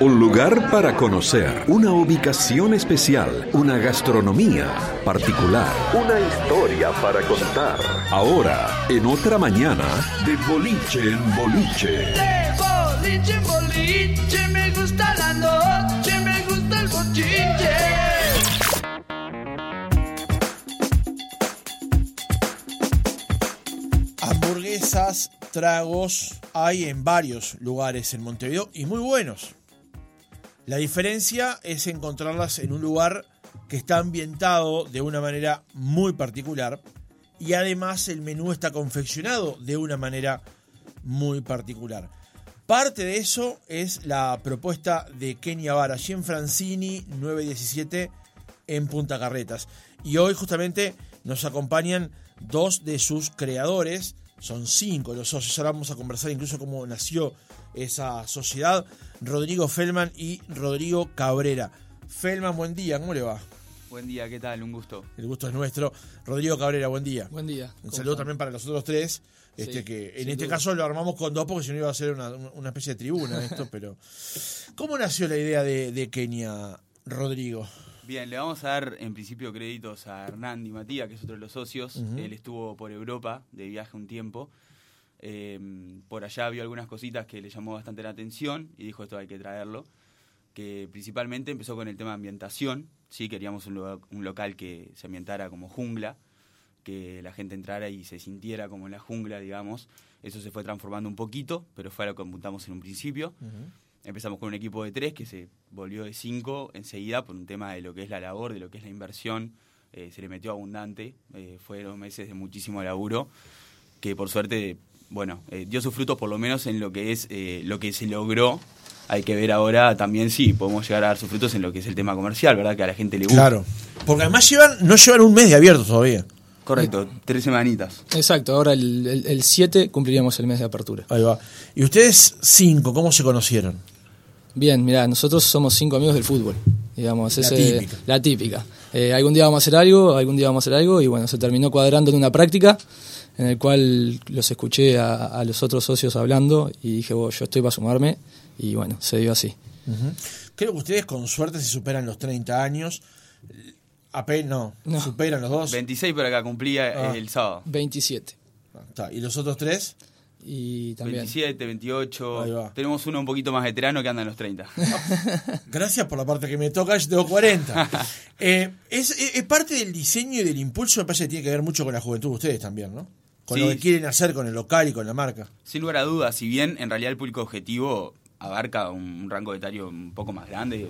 Un lugar para conocer, una ubicación especial, una gastronomía particular, una historia para contar. Ahora, en otra mañana, de boliche en boliche. De boliche en boliche, me gusta la noche, me gusta el bochinche. Hamburguesas, tragos, hay en varios lugares en Montevideo y muy buenos. La diferencia es encontrarlas en un lugar que está ambientado de una manera muy particular y además el menú está confeccionado de una manera muy particular. Parte de eso es la propuesta de Kenia Vara, en Francini 917 en Punta Carretas. Y hoy justamente nos acompañan dos de sus creadores, son cinco los socios, ahora vamos a conversar incluso cómo nació esa sociedad, Rodrigo Feldman y Rodrigo Cabrera. Feldman, buen día, ¿cómo le va? Buen día, ¿qué tal? Un gusto. El gusto es nuestro. Rodrigo Cabrera, buen día. Buen día. Un ¿Cómo saludo están? también para los otros tres. Este Sí, que en este duda. caso lo armamos con dos porque si no iba a ser una, una especie de tribuna esto, pero. ¿Cómo nació la idea de, de Kenia, Rodrigo? Bien, le vamos a dar en principio créditos a Hernán Di Matías, que es otro de los socios. Él estuvo por Europa de viaje un tiempo. Eh, por allá vio algunas cositas que le llamó bastante la atención y dijo esto hay que traerlo. Que principalmente empezó con el tema de ambientación. Sí, queríamos un, lo- un local que se ambientara como jungla, que la gente entrara y se sintiera como en la jungla, digamos. Eso se fue transformando un poquito, pero fue a lo que apuntamos en un principio. Empezamos con un equipo de tres que se volvió de cinco enseguida por un tema de lo que es la labor, de lo que es la inversión. Eh, se le metió abundante. Eh, fueron meses de muchísimo laburo que por suerte, bueno, eh, dio sus frutos por lo menos en lo que es eh, lo que se logró. Hay que ver ahora también si podemos llegar a dar sus frutos en lo que es el tema comercial, ¿verdad? Que a la gente le gusta. Claro. Porque además llevan, no llevan un mes de abierto todavía. Correcto, tres semanitas. Exacto, ahora el el- el 7 cumpliríamos el mes de apertura. Ahí va. Y ustedes cinco, ¿cómo se conocieron? Bien, mirá, nosotros somos cinco amigos del fútbol, digamos. La ese- típica. La típica. Eh, algún día vamos a hacer algo, algún día vamos a hacer algo, y bueno, se terminó cuadrando en una práctica en el cual los escuché a, a los otros socios hablando y dije, "Bueno, yo estoy para sumarme, y bueno, se dio así. Creo que ustedes con suerte se superan los 30 años. Apenas, no, No. superan los dos. 26 por acá cumplía Ah. el sábado. 27. Ah, está. ¿Y los otros tres? Y también. 27, 28. Ahí va. Tenemos uno un poquito más veterano que anda en los 30. Gracias por la parte que me toca, yo tengo 40. Eh, es, es- es parte del diseño y del impulso, me parece que tiene que ver mucho con la juventud de ustedes también, ¿no? Con Sí. lo que quieren hacer con el local y con la marca. Sin lugar a dudas, si bien en realidad el público objetivo abarca un, un rango etario un poco más grande,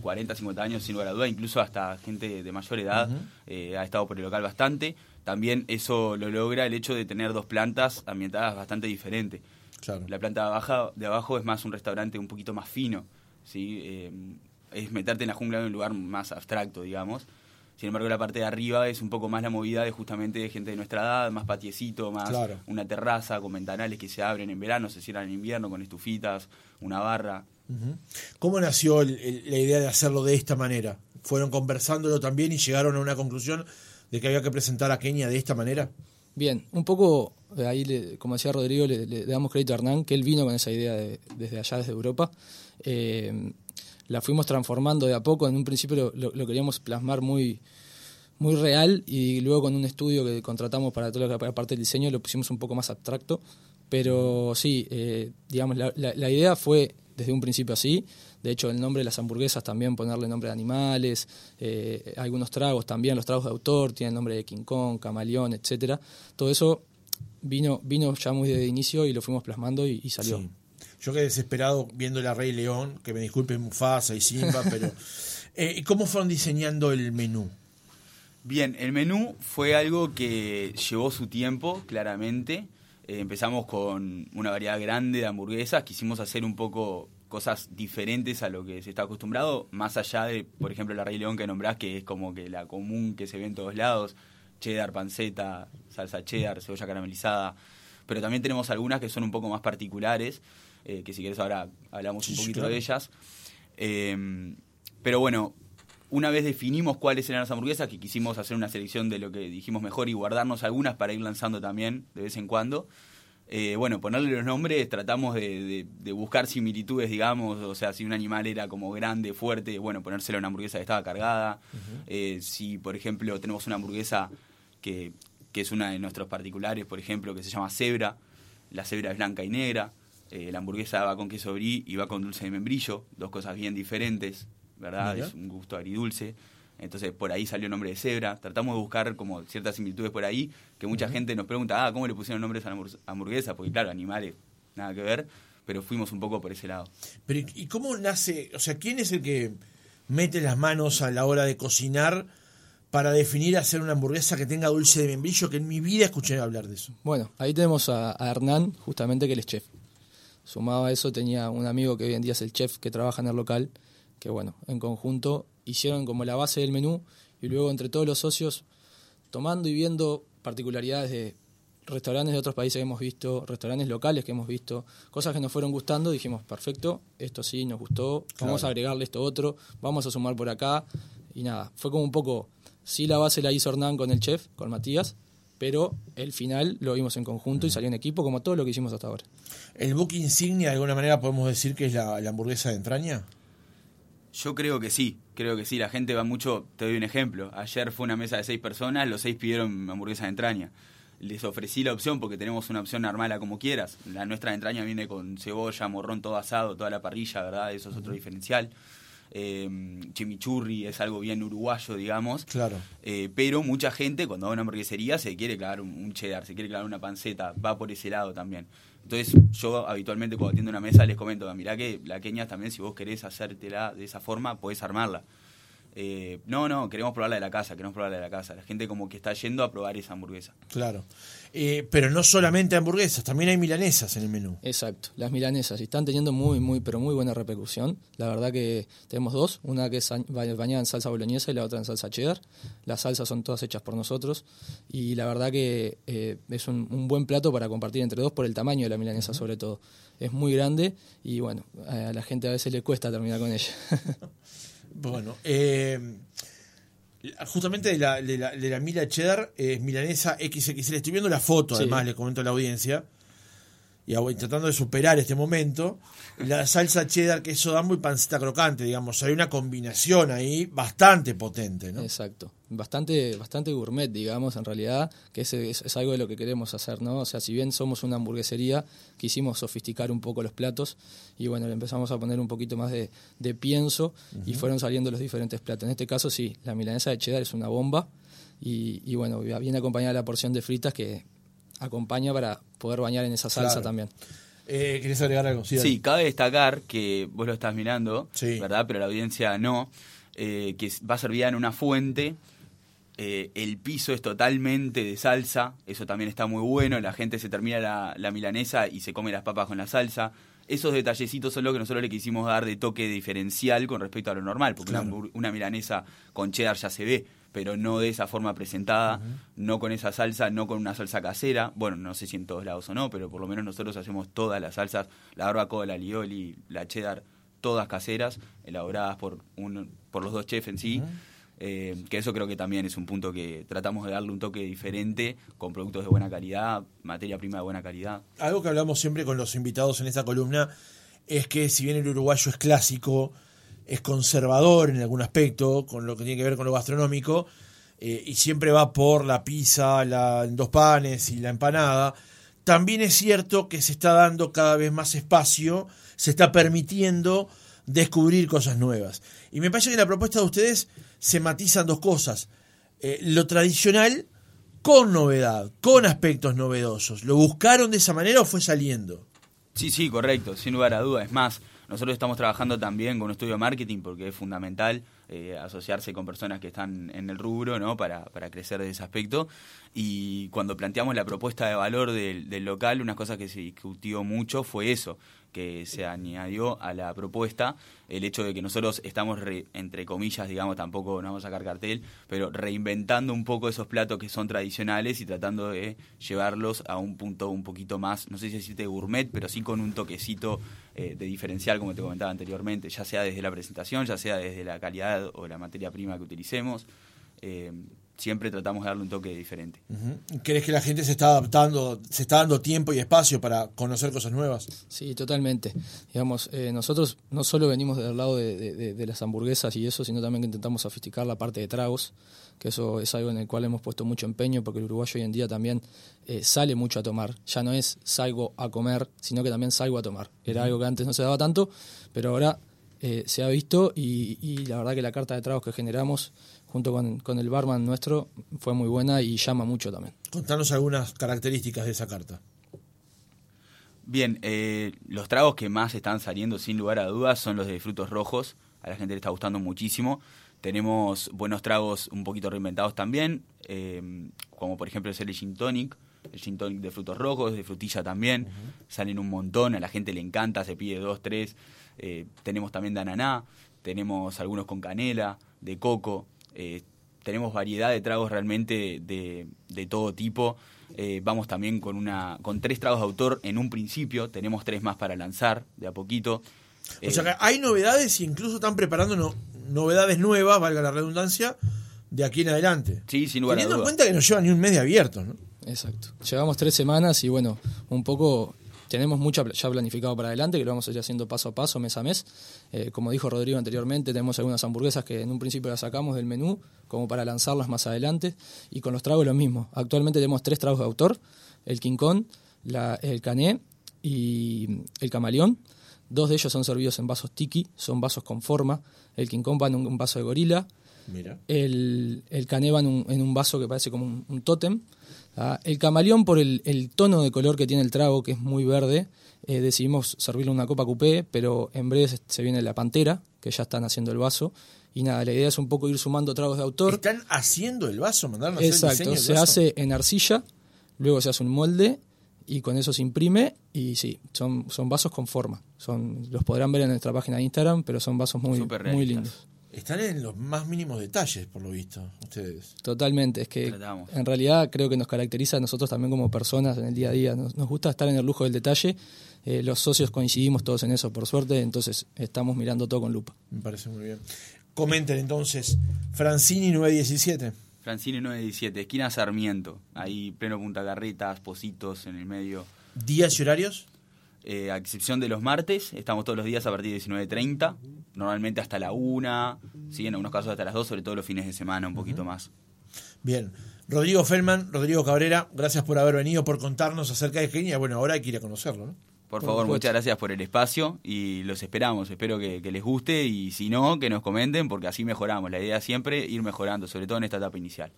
40, 50 años, sin lugar a dudas, incluso hasta gente de mayor edad eh, ha estado por el local bastante. También eso lo logra el hecho de tener dos plantas ambientadas bastante diferentes. Claro. La planta de abajo, de abajo es más un restaurante un poquito más fino, ¿sí? Eh, es meterte en la jungla en un lugar más abstracto, digamos. Sin embargo, la parte de arriba es un poco más la movida de justamente de gente de nuestra edad, más patiecito, más Claro. una terraza con ventanales que se abren en verano, se cierran en invierno con estufitas, una barra. ¿Cómo nació el- el- la idea de hacerlo de esta manera? ¿Fueron conversándolo también y llegaron a una conclusión de que había que presentar a Kenia de esta manera? Bien, un poco, eh, ahí, le- como decía Rodrigo, le, damos crédito a Hernán, que él vino con esa idea de- desde allá, desde Europa. Eh, la fuimos transformando de a poco, en un principio lo, queríamos plasmar muy, muy real y luego con un estudio que contratamos para toda la parte del diseño lo pusimos un poco más abstracto. Pero sí, eh, digamos, la- la idea fue desde un principio así. De hecho, el nombre de las hamburguesas también, ponerle nombre de animales, eh, algunos tragos también, los tragos de autor, tienen nombre de King Kong, Camaleón, etcétera. Todo eso vino, vino ya muy de inicio y lo fuimos plasmando y, y salió. Sí. Yo quedé desesperado viendo la Rey León, que me disculpe Mufasa y Simba, pero... Eh, ¿Cómo fueron diseñando el menú? Bien, el menú fue algo que llevó su tiempo, claramente. Eh, empezamos con una variedad grande de hamburguesas, quisimos hacer un poco cosas diferentes a lo que se está acostumbrado, más allá de, por ejemplo, la Rey León que nombrás, que es como que la común que se ve en todos lados, cheddar, panceta, salsa cheddar, cebolla caramelizada, pero también tenemos algunas que son un poco más particulares, eh, que si quieres ahora hablamos un Sí, poquito claro. de ellas. Eh, pero bueno, una vez definimos cuáles eran las hamburguesas, que quisimos hacer una selección de lo que dijimos mejor y guardarnos algunas para ir lanzando también de vez en cuando, Eh, bueno, ponerle los nombres, tratamos de, de, buscar similitudes, digamos, o sea, si un animal era como grande, fuerte, bueno, ponérselo a una hamburguesa que estaba cargada. Eh, si, por ejemplo, tenemos una hamburguesa que, que es una de nuestros particulares, por ejemplo, que se llama cebra, la cebra es blanca y negra, eh, la hamburguesa va con queso brie y va con dulce de membrillo, dos cosas bien diferentes, ¿verdad? Es un gusto agridulce. Entonces por ahí salió el nombre de cebra. Tratamos de buscar como ciertas similitudes por ahí, que mucha gente nos pregunta, ah, ¿cómo le pusieron nombres a la hamburguesa? Porque claro, animales, nada que ver, pero fuimos un poco por ese lado. Pero ¿y cómo nace? O sea, ¿quién es el que mete las manos a la hora de cocinar para definir hacer una hamburguesa que tenga dulce de membrillo? Que en mi vida escuché hablar de eso. Bueno, ahí tenemos a, a Hernán, justamente que él es chef. Sumado a eso tenía un amigo que hoy en día es el chef que trabaja en el local, que bueno, en conjunto hicieron como la base del menú y luego entre todos los socios, tomando y viendo particularidades de restaurantes de otros países que hemos visto, restaurantes locales que hemos visto, cosas que nos fueron gustando, dijimos, perfecto, esto sí nos gustó, vamos a agregarle esto otro, vamos a sumar por acá, y nada, fue como un poco, sí la base la hizo Hernán con el chef, con Matías, pero el final lo vimos en conjunto y salió en equipo como todo lo que hicimos hasta ahora. ¿El book insignia de alguna manera podemos decir que es la hamburguesa de entraña? Yo creo que sí, creo que sí. La gente va mucho. Te doy un ejemplo. Ayer fue una mesa de seis personas, los seis pidieron hamburguesa de entraña. Les ofrecí la opción porque tenemos una opción normal a como quieras. La nuestra de entraña viene con cebolla, morrón todo asado, toda la parrilla, ¿verdad? Eso es otro diferencial. Eh, chimichurri es algo bien uruguayo, digamos. Claro. Eh, pero mucha gente cuando va a una hamburguesería se quiere clavar un, cheddar, se quiere clavar una panceta, va por ese lado también. Entonces yo habitualmente cuando atiendo una mesa les comento, mirá que la queña también si vos querés hacértela de esa forma, podés armarla. Eh, no, no, queremos probarla de la casa, queremos probarla de la casa. La gente como que está yendo a probar esa hamburguesa. Claro. Eh, pero no solamente hamburguesas, también hay milanesas en el menú. Exacto, las milanesas están teniendo muy, muy, pero muy buena repercusión. La verdad que tenemos dos, una que es bañada en salsa boloñesa y la otra en salsa cheddar. Las salsas son todas hechas por nosotros y la verdad que eh, es un, buen plato para compartir entre dos por el tamaño de la milanesa sobre todo. Es muy grande y bueno, a la gente a veces le cuesta terminar con ella. Bueno, eh, justamente de la, de la, de la Mila Cheddar, es milanesa XXL. Estoy viendo la foto, además, le comento a la audiencia y tratando de superar este momento. La salsa cheddar, queso dambo y panceta crocante, digamos. Hay una combinación ahí bastante potente, ¿no? Exacto. Bastante, bastante gourmet, digamos, en realidad, que es, es, algo de lo que queremos hacer, ¿no? O sea, si bien somos una hamburguesería, quisimos sofisticar un poco los platos y bueno, le empezamos a poner un poquito más de, de pienso y fueron saliendo los diferentes platos. En este caso, sí, la milanesa de cheddar es una bomba y, y bueno, viene acompañada la porción de fritas que acompaña para poder bañar en esa salsa también. Eh, ¿Querés agregar algo? Sí, cabe destacar que vos lo estás mirando, ¿verdad? Pero la audiencia no, eh, que va servida en una fuente. Eh, el piso es totalmente de salsa, eso también está muy bueno. La gente se termina la, milanesa y se come las papas con la salsa. Esos detallecitos son lo que nosotros le quisimos dar de toque diferencial con respecto a lo normal, porque una milanesa con cheddar ya se ve pero no de esa forma presentada, no con esa salsa, no con una salsa casera. Bueno, no sé si en todos lados o no, pero por lo menos nosotros hacemos todas las salsas, la barbacoa, la lioli, la cheddar, todas caseras, elaboradas por, un, por los dos chefs en sí. Eh, que eso creo que también es un punto que tratamos de darle un toque diferente con productos de buena calidad, materia prima de buena calidad. Algo que hablamos siempre con los invitados en esta columna es que si bien el uruguayo es clásico, es conservador en algún aspecto, con lo que tiene que ver con lo gastronómico, eh, y siempre va por la pizza, la, dos panes y la empanada. También es cierto que se está dando cada vez más espacio, se está permitiendo descubrir cosas nuevas. Y me parece que en la propuesta de ustedes se matizan dos cosas. Eh, lo tradicional con novedad, con aspectos novedosos. ¿Lo buscaron de esa manera o fue saliendo? Sí, sí, correcto, sin lugar a dudas. Es más, nosotros estamos trabajando también con un estudio de marketing porque es fundamental eh, asociarse con personas que están en el rubro ¿no? para, para crecer de ese aspecto. Y cuando planteamos la propuesta de valor del, del local, una cosa que se discutió mucho fue eso, que se añadió a la propuesta el hecho de que nosotros estamos, entre comillas, digamos, tampoco no vamos a sacar cartel, pero reinventando un poco esos platos que son tradicionales y tratando de llevarlos a un punto un poquito más, no sé si decirte gourmet, pero sí con un toquecito eh, de diferencial, como te comentaba anteriormente, ya sea desde la presentación, ya sea desde la calidad o la materia prima que utilicemos. Eh, siempre tratamos de darle un toque diferente. ¿Crees que la gente se está adaptando, se está dando tiempo y espacio para conocer cosas nuevas? Sí, totalmente. Digamos, eh, nosotros no solo venimos del lado de, de- de- las hamburguesas y eso, sino también que intentamos sofisticar la parte de tragos, que eso es algo en el cual hemos puesto mucho empeño, porque el uruguayo hoy en día también eh, sale mucho a tomar. Ya no es salgo a comer, sino que también salgo a tomar. Era algo que antes no se daba tanto, pero ahora eh, se ha visto y, y la verdad que la carta de tragos que generamos junto con, con el barman nuestro fue muy buena y llama mucho también. Contanos algunas características de esa carta. Bien, eh, los tragos que más están saliendo sin lugar a dudas son los de frutos rojos. A la gente le está gustando muchísimo. Tenemos buenos tragos un poquito reinventados también, eh, como por ejemplo es el gin tonic, el gin tonic de frutos rojos, de frutilla también. Salen un montón, a la gente le encanta, se pide dos, tres. Eh, tenemos también de ananá, tenemos algunos con canela, de coco. Eh, tenemos variedad de tragos realmente de, de todo tipo. Eh, vamos también con una con tres tragos de autor en un principio. Tenemos tres más para lanzar de a poquito. O Eh, sea que hay novedades e incluso están preparando no- novedades nuevas, valga la redundancia, de aquí en adelante. Sí, sin lugar a Teniendo en dudas. cuenta que no llevan ni un mes de abierto, ¿no? Exacto. Llevamos tres semanas y bueno, un poco tenemos mucho ya planificado para adelante, que lo vamos a ir haciendo paso a paso, mes a mes. Eh, como dijo Rodrigo anteriormente, tenemos algunas hamburguesas que en un principio las sacamos del menú, como para lanzarlas más adelante. Y con los tragos lo mismo. Actualmente tenemos tres tragos de autor, el la- el Cané y el Camaleón. Dos de ellos son servidos en vasos tiki, son vasos con forma. El Kong va en un vaso de gorila, Mira. el, el cané va en un, en un vaso que parece como un, un tótem. El camaleón, por el, el tono de color que tiene el trago, que es muy verde, eh, decidimos servirle una copa coupé, pero en breve se, se viene la pantera, que ya están haciendo el vaso. Y nada, la idea es un poco ir sumando tragos de autor. Están haciendo el vaso, mandaron a hacer el diseño Exacto, se vaso. hace en arcilla, luego se hace un molde y con eso se imprime y sí, son, son vasos con forma. Son, los podrán ver en nuestra página de Instagram, pero son vasos muy, muy lindos. Están en los más mínimos detalles, por lo visto, ustedes. Totalmente, es que Tratamos. en realidad creo que nos caracteriza a nosotros también como personas en el día a día. Nos, nos gusta estar en el lujo del detalle. Eh, los socios coincidimos todos en eso, por suerte, entonces estamos mirando todo con lupa. Me parece muy bien. Comenten entonces, Francini 917. Francine 917, esquina Sarmiento. Ahí pleno Punta Carretas, Positos en el medio. ¿Días y horarios? Eh, a excepción de los martes, estamos todos los días a partir de 19.30, normalmente hasta la 1, sí, en algunos casos hasta las 2, sobre todo los fines de semana, un poquito más. Bien. Rodrigo Feldman, Rodrigo Cabrera, gracias por haber venido, por contarnos acerca de Kenia. Bueno, ahora hay que ir a conocerlo, ¿no? Por favor, muchas gracias por el espacio y los esperamos. Espero que, que les guste y si no, que nos comenten porque así mejoramos. La idea es siempre ir mejorando, sobre todo en esta etapa inicial.